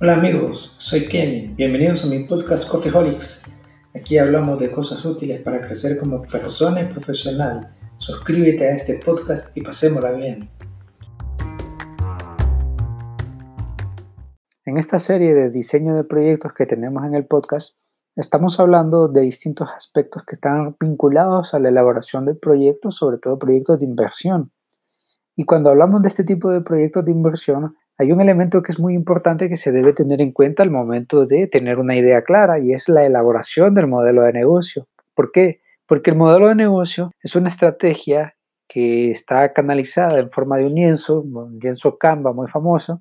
Hola amigos, soy Kenny. Bienvenidos a mi podcast Coffeeholics. Aquí hablamos de cosas útiles para crecer como persona y profesional. Suscríbete a este podcast y pasémosla bien. En esta serie de diseño de proyectos que tenemos en el podcast, estamos hablando de distintos aspectos que están vinculados a la elaboración del proyecto, sobre todo proyectos de inversión. Y cuando hablamos de este tipo de proyectos de inversión, hay un elemento que es muy importante que se debe tener en cuenta al momento de tener una idea clara y es la elaboración del modelo de negocio. ¿Por qué? Porque el modelo de negocio es una estrategia que está canalizada en forma de un lienzo, un lienzo Canva muy famoso,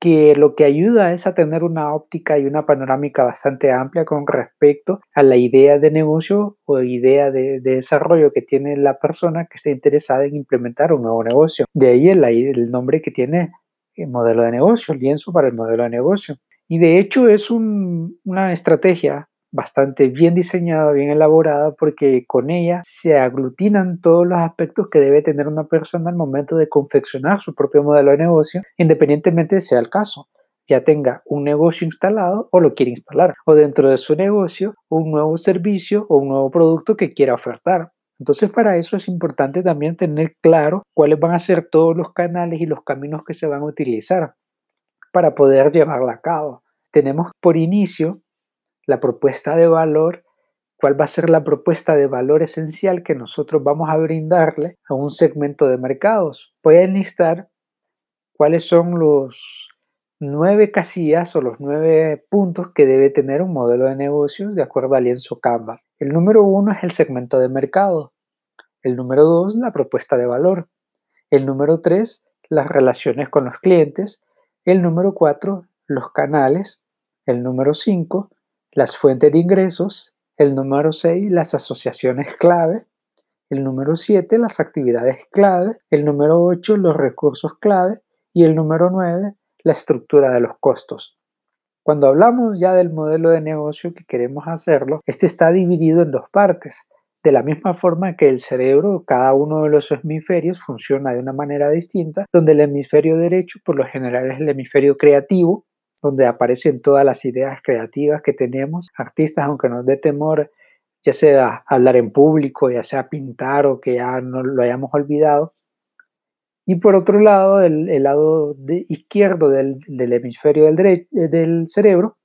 que lo que ayuda es a tener una óptica y una panorámica bastante amplia con respecto a la idea de negocio o idea de, desarrollo que tiene la persona que está interesada en implementar un nuevo negocio. De ahí el, el nombre que tiene el modelo de negocio, el lienzo para el modelo de negocio. Y de hecho es una estrategia bastante bien diseñada, bien elaborada, porque con ella se aglutinan todos los aspectos que debe tener una persona al momento de confeccionar su propio modelo de negocio, independientemente sea el caso ya tenga un negocio instalado o lo quiere instalar, o dentro de su negocio un nuevo servicio o un nuevo producto que quiera ofertar. Entonces para eso es importante también tener claro cuáles van a ser todos los canales y los caminos que se van a utilizar para poder llevarla a cabo. Tenemos por inicio la propuesta de valor, cuál va a ser la propuesta de valor esencial que nosotros vamos a brindarle a un segmento de mercados. Voy a enlistar cuáles son los nueve casillas o los nueve puntos que debe tener un modelo de negocios de acuerdo al lienzo Canva. El número uno es el segmento de mercado. El número dos, la propuesta de valor. El número tres, las relaciones con los clientes. El número cuatro, los canales. El número cinco, las fuentes de ingresos. El número seis, las asociaciones clave. El número siete, las actividades clave. El número ocho, los recursos clave. Y el número nueve, la estructura de los costos. Cuando hablamos ya del modelo de negocio que queremos hacerlo, este está dividido en dos partes. De la misma forma que el cerebro, cada uno de los hemisferios funciona de una manera distinta, donde el hemisferio derecho por lo general es el hemisferio creativo, donde aparecen todas las ideas creativas que tenemos, artistas, aunque nos dé temor, ya sea hablar en público, ya sea pintar o que ya no lo hayamos olvidado, y por otro lado, el, lado izquierdo del, hemisferio del, eh, del cerebro,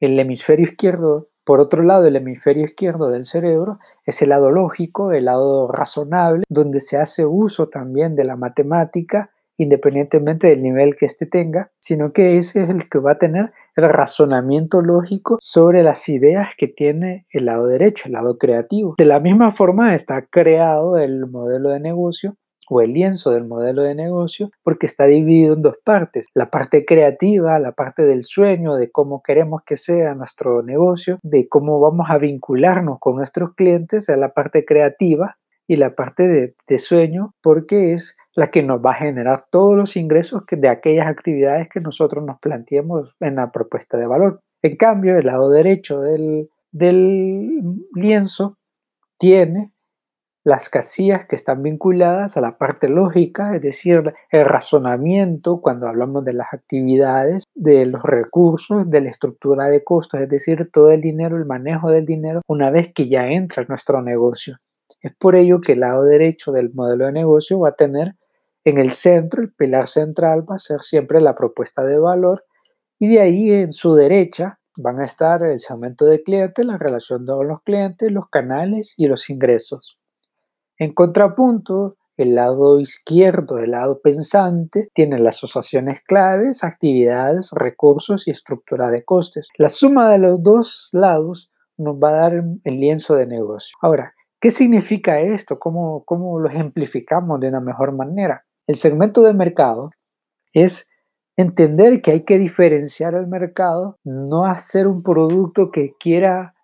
el hemisferio izquierdo, por otro lado, el hemisferio izquierdo del cerebro es el lado lógico, el lado razonable, donde se hace uso también de la matemática, independientemente del nivel que éste tenga, sino que ese es el que va a tener el razonamiento lógico sobre las ideas que tiene el lado derecho, el lado creativo. De la misma forma está creado el modelo de negocio o el lienzo del modelo de negocio porque está dividido en dos partes. La parte creativa, la parte del sueño, de cómo queremos que sea nuestro negocio, de cómo vamos a vincularnos con nuestros clientes, es la parte creativa y la parte de, sueño porque es la que nos va a generar todos los ingresos de aquellas actividades que nosotros nos planteemos en la propuesta de valor. En cambio, el lado derecho del, del lienzo tiene las casillas que están vinculadas a la parte lógica, es decir, el razonamiento cuando hablamos de las actividades, de los recursos, de la estructura de costos, es decir, todo el dinero, el manejo del dinero una vez que ya entra en nuestro negocio. Es por ello que el lado derecho del modelo de negocio va a tener en el centro, el pilar central va a ser siempre la propuesta de valor y de ahí en su derecha van a estar el segmento de clientes, la relación con los clientes, los canales y los ingresos. En contrapunto, el lado izquierdo, el lado pensante, tiene las asociaciones claves, actividades, recursos y estructura de costes. La suma de los dos lados nos va a dar el lienzo de negocio. Ahora, ¿qué significa esto? ¿Cómo, cómo lo ejemplificamos de una mejor manera? El segmento de mercado es entender que hay que diferenciar el mercado, no hacer un producto que quiera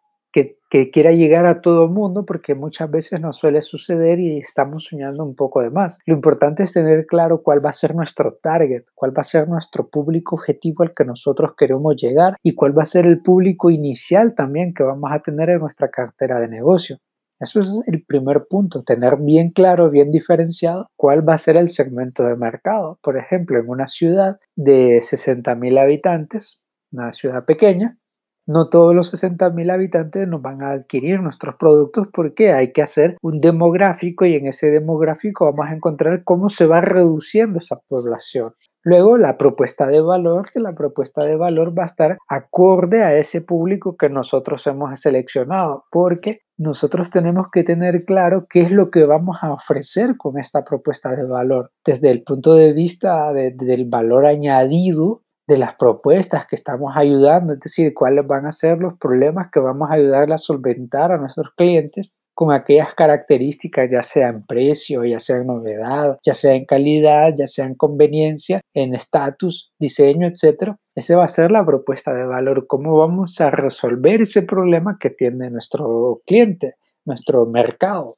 que, quiera llegar a todo el mundo, porque muchas veces nos suele suceder y estamos soñando un poco de más. Lo importante es tener claro cuál va a ser nuestro target, cuál va a ser nuestro público objetivo al que nosotros queremos llegar y cuál va a ser el público inicial también que vamos a tener en nuestra cartera de negocio. Eso es el primer punto, tener bien claro, bien diferenciado cuál va a ser el segmento de mercado. Por ejemplo, en una ciudad de 60.000 habitantes, una ciudad pequeña, no todos los 60.000 habitantes nos van a adquirir nuestros productos porque hay que hacer un demográfico y en ese demográfico vamos a encontrar cómo se va reduciendo esa población. Luego, la propuesta de valor, que la propuesta de valor va a estar acorde a ese público que nosotros hemos seleccionado, porque nosotros tenemos que tener claro qué es lo que vamos a ofrecer con esta propuesta de valor, desde el punto de vista del valor añadido de las propuestas que estamos ayudando, es decir, cuáles van a ser los problemas que vamos a ayudar a solventar a nuestros clientes con aquellas características, ya sea en precio, ya sea en novedad, ya sea en calidad, ya sea en conveniencia, en estatus, diseño, etc. Esa va a ser la propuesta de valor, cómo vamos a resolver ese problema que tiene nuestro cliente, nuestro mercado.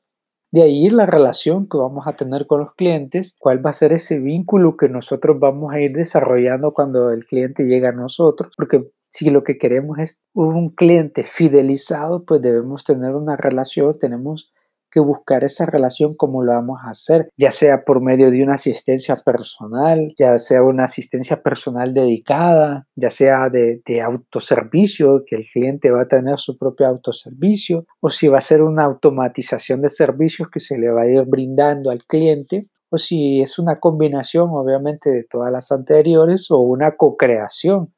De ahí la relación que vamos a tener con los clientes, cuál va a ser ese vínculo que nosotros vamos a ir desarrollando cuando el cliente llega a nosotros, porque si lo que queremos es un cliente fidelizado, pues debemos tener una relación, tenemos buscar esa relación como lo vamos a hacer, ya sea por medio de una asistencia personal, ya sea una asistencia personal dedicada, ya sea de, de, autoservicio, que el cliente va a tener su propio autoservicio, o si va a ser una automatización de servicios que se le va a ir brindando al cliente, o si es una combinación obviamente de todas las anteriores o una co-creación.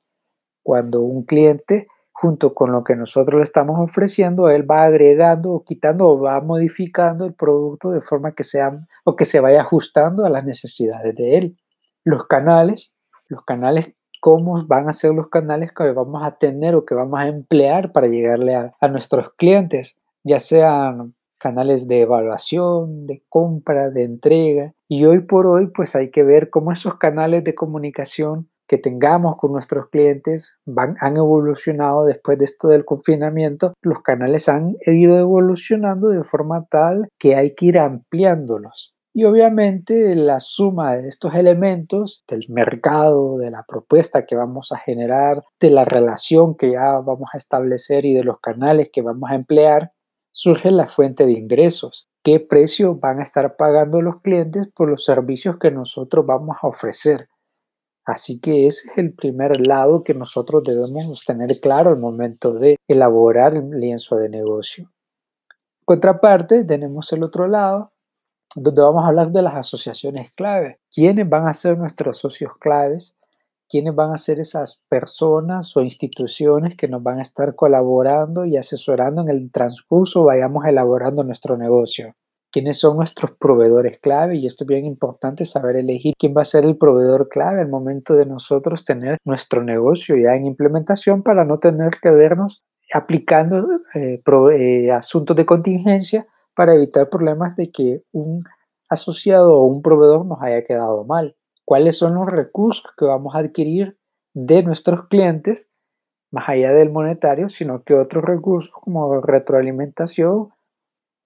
Cuando un cliente, junto con lo que nosotros le estamos ofreciendo, él va agregando o quitando o va modificando el producto de forma que sea o que se vaya ajustando a las necesidades de él. Los canales, los canales cómo van a ser los canales que vamos a tener o que vamos a emplear para llegarle a, a, nuestros clientes, ya sean canales de evaluación, de compra, de entrega. Y hoy por hoy, pues hay que ver cómo esos canales de comunicación que tengamos con nuestros clientes han evolucionado después de esto del confinamiento. Los canales han ido evolucionando de forma tal que hay que ir ampliándolos. Y obviamente la suma de estos elementos, del mercado, de la propuesta que vamos a generar, de la relación que ya vamos a establecer y de los canales que vamos a emplear, surge la fuente de ingresos. ¿Qué precio van a estar pagando los clientes por los servicios que nosotros vamos a ofrecer? Así que ese es el primer lado que nosotros debemos tener claro al momento de elaborar el lienzo de negocio. Contraparte, tenemos el otro lado, donde vamos a hablar de las asociaciones clave. ¿Quiénes van a ser nuestros socios claves? ¿Quiénes van a ser esas personas o instituciones que nos van a estar colaborando y asesorando en el transcurso vayamos elaborando nuestro negocio? Quiénes son nuestros proveedores clave y esto es bien importante saber elegir quién va a ser el proveedor clave al momento de nosotros tener nuestro negocio ya en implementación para no tener que vernos aplicando eh, eh, asuntos de contingencia para evitar problemas de que un asociado o un proveedor nos haya quedado mal. ¿Cuáles son los recursos que vamos a adquirir de nuestros clientes, más allá del monetario, sino que otros recursos como retroalimentación,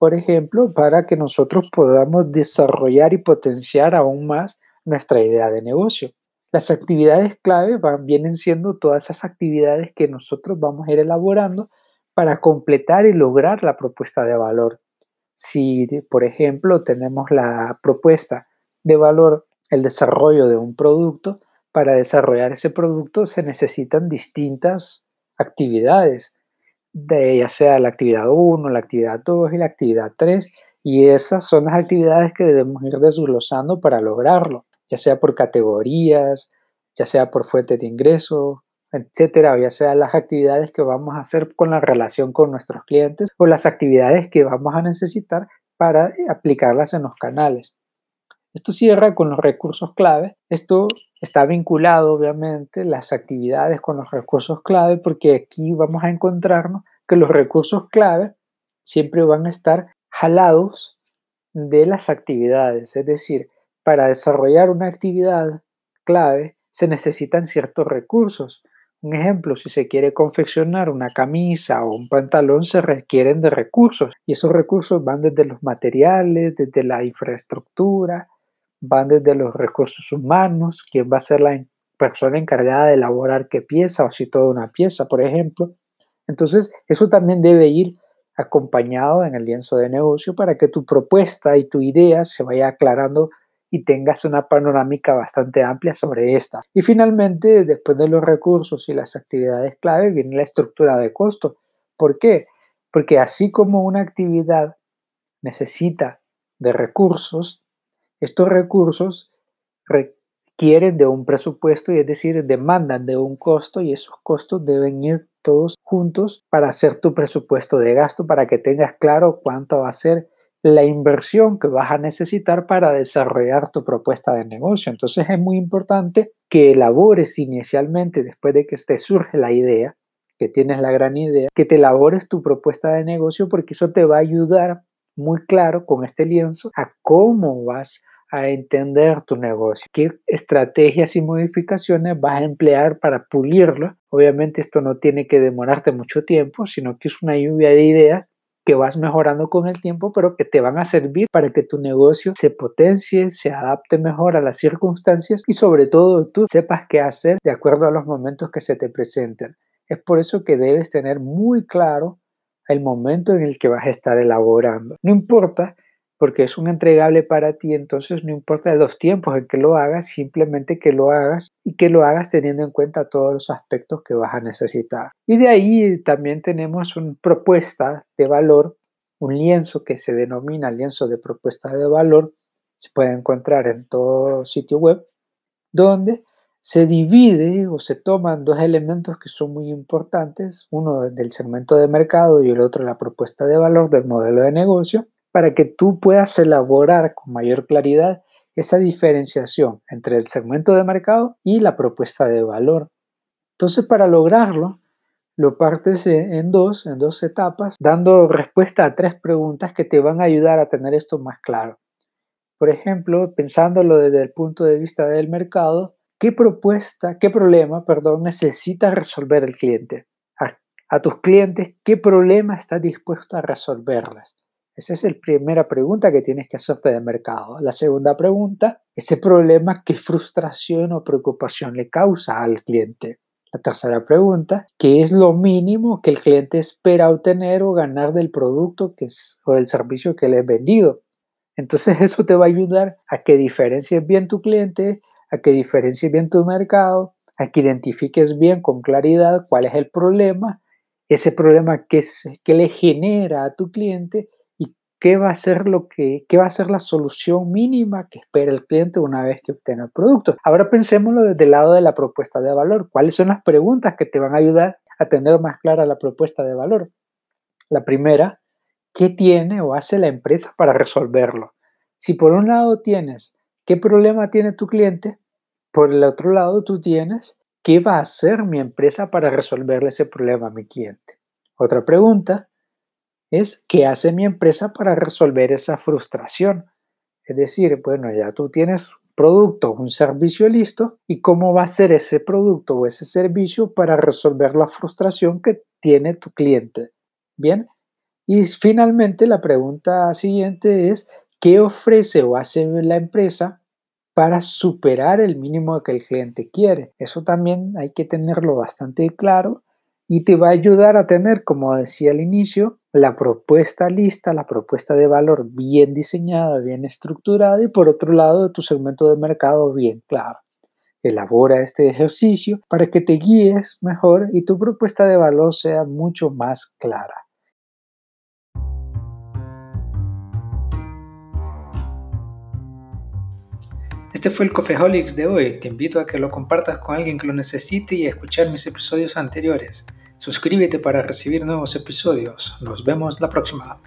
por ejemplo, para que nosotros podamos desarrollar y potenciar aún más nuestra idea de negocio. Las actividades clave van, vienen siendo todas esas actividades que nosotros vamos a ir elaborando para completar y lograr la propuesta de valor. Si, por ejemplo, tenemos la propuesta de valor, el desarrollo de un producto, para desarrollar ese producto se necesitan distintas actividades de ya sea la actividad 1, la actividad 2 y la actividad 3, y esas son las actividades que debemos ir desglosando para lograrlo, ya sea por categorías, ya sea por fuente de ingreso, etcétera, ya sea las actividades que vamos a hacer con la relación con nuestros clientes o las actividades que vamos a necesitar para aplicarlas en los canales. Esto cierra con los recursos clave. Esto está vinculado, obviamente, las actividades con los recursos clave, porque aquí vamos a encontrarnos que los recursos clave siempre van a estar jalados de las actividades. Es decir, para desarrollar una actividad clave se necesitan ciertos recursos. Un ejemplo, si se quiere confeccionar una camisa o un pantalón, se requieren de recursos y esos recursos van desde los materiales, desde la infraestructura, van desde los recursos humanos, quién va a ser la persona encargada de elaborar qué pieza o si toda una pieza, por ejemplo. Entonces, eso también debe ir acompañado en el lienzo de negocio para que tu propuesta y tu idea se vaya aclarando y tengas una panorámica bastante amplia sobre esta. Y finalmente, después de los recursos y las actividades clave, viene la estructura de costo. ¿Por qué? Porque así como una actividad necesita de recursos, estos recursos requieren de un presupuesto y es decir, demandan de un costo y esos costos deben ir todos juntos para hacer tu presupuesto de gasto para que tengas claro cuánto va a ser la inversión que vas a necesitar para desarrollar tu propuesta de negocio. Entonces es muy importante que elabores inicialmente, después de que te surge la idea, que tienes la gran idea, que te elabores tu propuesta de negocio porque eso te va a ayudar muy claro con este lienzo a cómo vas a entender tu negocio, qué estrategias y modificaciones vas a emplear para pulirlo. Obviamente esto no tiene que demorarte mucho tiempo, sino que es una lluvia de ideas que vas mejorando con el tiempo, pero que te van a servir para que tu negocio se potencie, se adapte mejor a las circunstancias y sobre todo tú sepas qué hacer de acuerdo a los momentos que se te presenten. Es por eso que debes tener muy claro el momento en el que vas a estar elaborando. No importa porque es un entregable para ti, entonces no importa los tiempos en que lo hagas, simplemente que lo hagas y que lo hagas teniendo en cuenta todos los aspectos que vas a necesitar. Y de ahí también tenemos una propuesta de valor, un lienzo que se denomina lienzo de propuesta de valor, se puede encontrar en todo sitio web, donde se divide o se toman dos elementos que son muy importantes, uno del segmento de mercado y el otro la propuesta de valor del modelo de negocio, para que tú puedas elaborar con mayor claridad esa diferenciación entre el segmento de mercado y la propuesta de valor. Entonces, para lograrlo, lo partes en dos, en dos etapas, dando respuesta a tres preguntas que te van a ayudar a tener esto más claro. Por ejemplo, pensándolo desde el punto de vista del mercado, ¿qué propuesta, qué problema, perdón, necesita resolver el cliente? A, a tus clientes, ¿qué problema está dispuesto a resolverles? Esa es la primera pregunta que tienes que hacerte de mercado. La segunda pregunta, ese problema, ¿qué frustración o preocupación le causa al cliente? La tercera pregunta, ¿qué es lo mínimo que el cliente espera obtener o ganar del producto que es, o del servicio que le he vendido? Entonces eso te va a ayudar a que diferencies bien tu cliente, a que diferencies bien tu mercado, a que identifiques bien con claridad cuál es el problema, ese problema que, es, que le genera a tu cliente qué va a ser lo que, qué va a ser la solución mínima que espera el cliente una vez que obtenga el producto. Ahora pensémoslo desde el lado de la propuesta de valor. ¿Cuáles son las preguntas que te van a ayudar a tener más clara la propuesta de valor? La primera, ¿qué tiene o hace la empresa para resolverlo? Si por un lado tienes qué problema tiene tu cliente, por el otro lado tú tienes qué va a hacer mi empresa para resolverle ese problema a mi cliente. Otra pregunta, es qué hace mi empresa para resolver esa frustración. Es decir, bueno, ya tú tienes producto, un servicio listo y cómo va a ser ese producto o ese servicio para resolver la frustración que tiene tu cliente. Bien, y finalmente la pregunta siguiente es, ¿qué ofrece o hace la empresa para superar el mínimo que el cliente quiere? Eso también hay que tenerlo bastante claro y te va a ayudar a tener, como decía al inicio, la propuesta lista, la propuesta de valor bien diseñada, bien estructurada y por otro lado tu segmento de mercado bien claro. Elabora este ejercicio para que te guíes mejor y tu propuesta de valor sea mucho más clara. Este fue el Cofeholics de hoy. Te invito a que lo compartas con alguien que lo necesite y a escuchar mis episodios anteriores. Suscríbete para recibir nuevos episodios. Nos vemos la próxima.